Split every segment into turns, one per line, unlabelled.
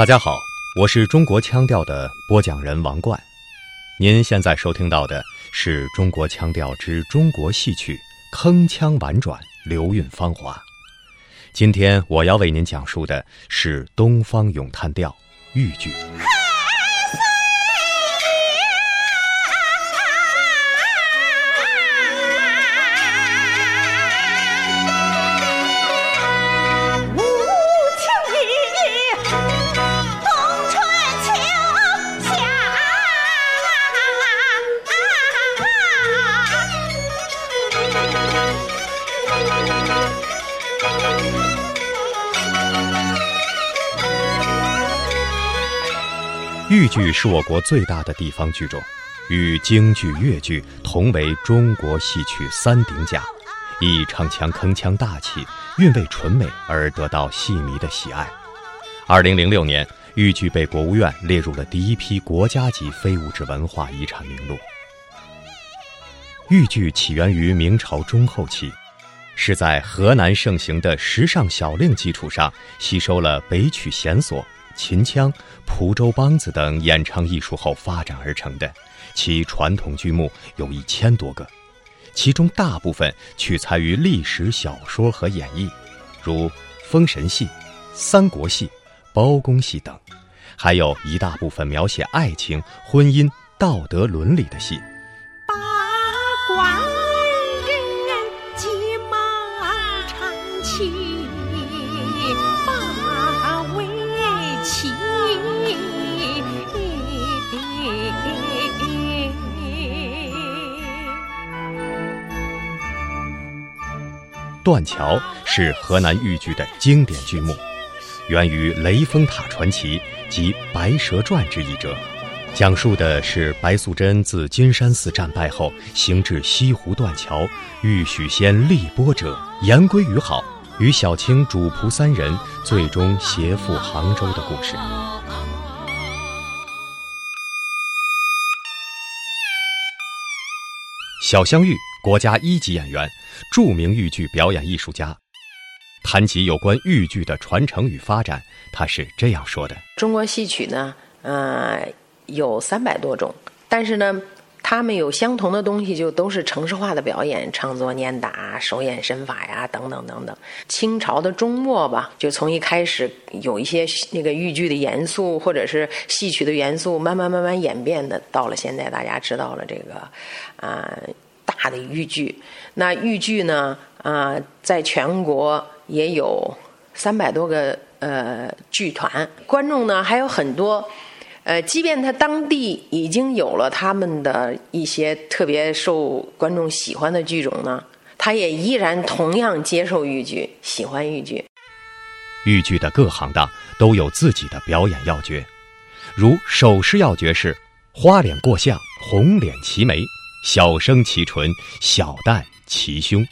大家好，我是中国腔调的播讲人王冠。您现在收听到的是中国腔调之中国戏曲，铿锵婉转，流韵芳华。今天我要为您讲述的是东方咏叹调豫剧。豫剧是我国最大的地方剧种，与京剧、越剧同为中国戏曲三鼎甲，以唱腔铿锵大气、韵味纯美而得到戏迷的喜爱。二零零六年，豫剧被国务院列入了第一批国家级非物质文化遗产名录。豫剧起源于明朝中后期，是在河南盛行的时尚小令基础上，吸收了北曲弦索。秦腔、蒲州梆子等演唱艺术后发展而成的，其传统剧目有一千多个，其中大部分取材于历史小说和演义，如《封神戏》《三国戏》《包公戏》等，还有一大部分描写爱情、婚姻、道德伦理的戏。
八卦。
断桥是河南豫剧的经典剧目，源于《雷峰塔传奇》及《白蛇传》之一者，讲述的是白素贞自金山寺战败后，行至西湖断桥，遇许仙力波者，言归于好，与小青、主仆三人最终携赴杭州的故事。小香玉，国家一级演员。著名豫剧表演艺术家，谈及有关豫剧的传承与发展，他是这样说的：“
中国戏曲呢，呃，有三百多种，但是呢，他们有相同的东西，就都是程式化的表演，唱作念打、手眼身法呀，等等等等。清朝的中末吧，就从一开始有一些那个豫剧的元素，或者是戏曲的元素，慢慢慢慢演变的，到了现在，大家知道了这个，啊。”大的豫剧，那豫剧呢？啊，在全国也有三百多个呃剧团，观众呢还有很多。呃，即便他当地已经有了他们的一些特别受观众喜欢的剧种呢，他也依然同样接受豫剧，喜欢豫剧。
豫剧的各行当都有自己的表演要诀，如手势要诀是花脸过相，红脸齐眉。小生其唇，小旦其胸。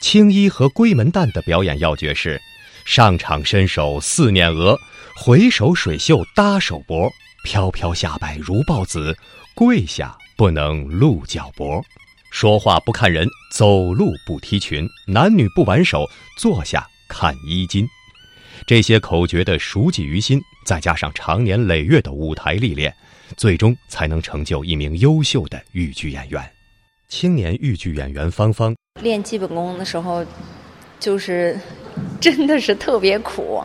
青衣和闺门旦的表演要诀是：上场伸手似碾额，回首水袖搭手脖，飘飘下摆如豹子，跪下不能露脚脖，说话不看人，走路不踢裙，男女不挽手，坐下看衣襟。这些口诀的熟记于心，再加上长年累月的舞台历练。最终才能成就一名优秀的豫剧演员。青年豫剧演员芳芳
练基本功的时候，就是真的是特别苦，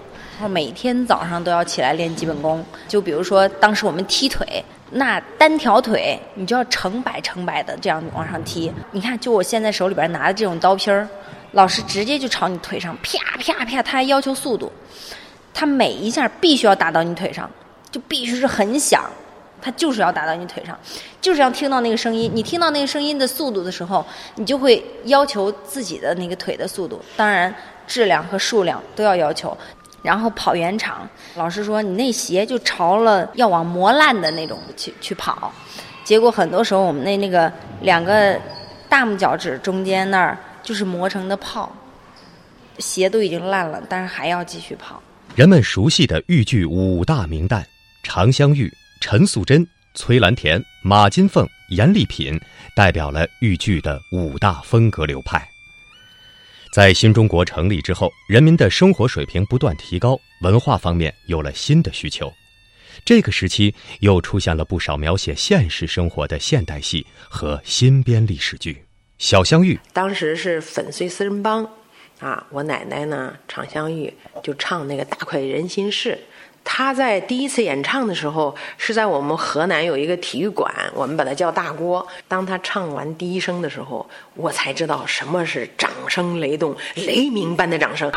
每天早上都要起来练基本功。就比如说当时我们踢腿，那单条腿你就要成百成百的这样往上踢。你看，就我现在手里边拿的这种刀片儿，老师直接就朝你腿上啪啪啪，他还要求速度，他每一下必须要打到你腿上，就必须是很响。他就是要打到你腿上，就是要听到那个声音。你听到那个声音的速度的时候，你就会要求自己的那个腿的速度，当然质量和数量都要要求。然后跑圆场，老师说你那鞋就朝了要往磨烂的那种去去跑，结果很多时候我们那那个两个大拇脚趾中间那儿就是磨成的泡，鞋都已经烂了，但是还要继续跑。
人们熟悉的豫剧五大名旦：常香玉。陈素贞、崔兰田、马金凤、严丽品，代表了豫剧的五大风格流派。在新中国成立之后，人民的生活水平不断提高，文化方面有了新的需求。这个时期又出现了不少描写现实生活的现代戏和新编历史剧。小香玉
当时是粉碎四人帮，啊，我奶奶呢常香玉就唱那个大快人心事。他在第一次演唱的时候，是在我们河南有一个体育馆，我们把它叫大锅。当他唱完第一声的时候，我才知道什么是掌声雷动、雷鸣般的掌声。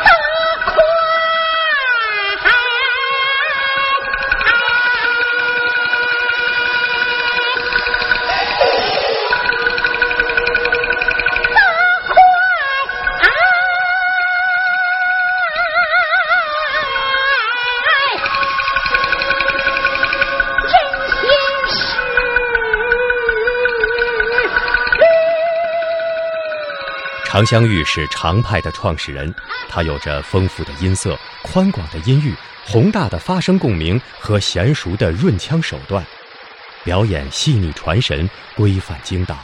常香玉是常派的创始人，他有着丰富的音色、宽广的音域、宏大的发声共鸣和娴熟的润腔手段，表演细腻传神、规范精当。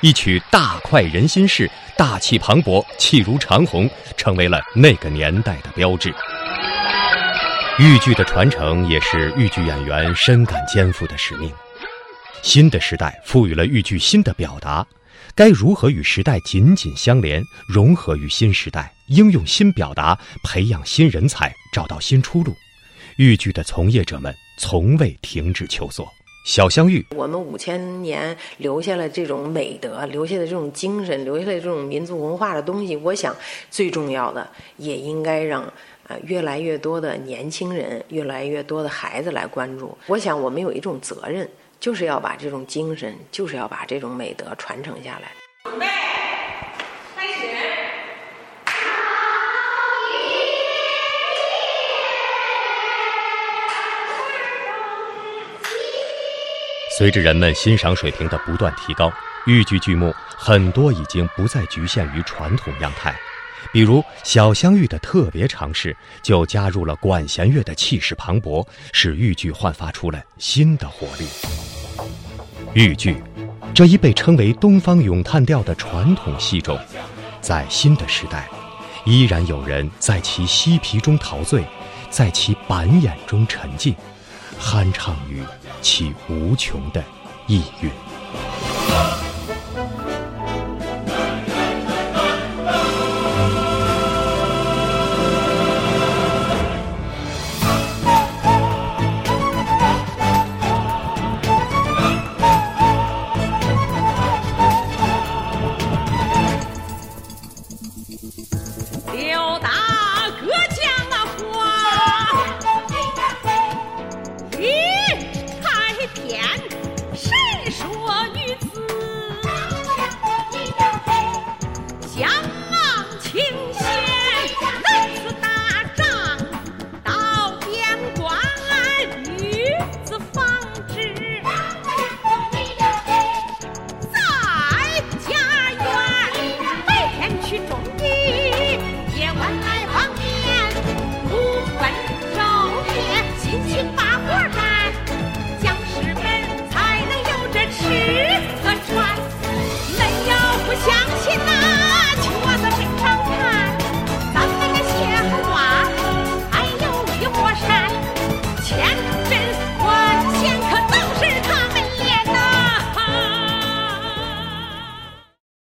一曲大快人心事，大气磅礴，气如长虹，成为了那个年代的标志。豫剧的传承也是豫剧演员深感肩负的使命。新的时代赋予了豫剧新的表达。该如何与时代紧紧相连，融合于新时代，应用新表达，培养新人才，找到新出路？豫剧的从业者们从未停止求索。小香玉，
我们五千年留下了这种美德，留下的这种精神，留下的这种民族文化的东西。我想，最重要的也应该让呃越来越多的年轻人，越来越多的孩子来关注。我想，我们有一种责任。就是要把这种精神，就是要把这种美德传承下来。准备，开始。
随着人们欣赏水平的不断提高，豫剧剧目很多已经不再局限于传统样态。比如小香玉的特别尝试，就加入了管弦乐的气势磅礴，使豫剧焕发出了新的活力。豫剧，这一被称为“东方咏叹调”的传统戏种，在新的时代，依然有人在其嬉皮中陶醉，在其板眼中沉浸，酣畅于其无穷的意蕴。Yeah.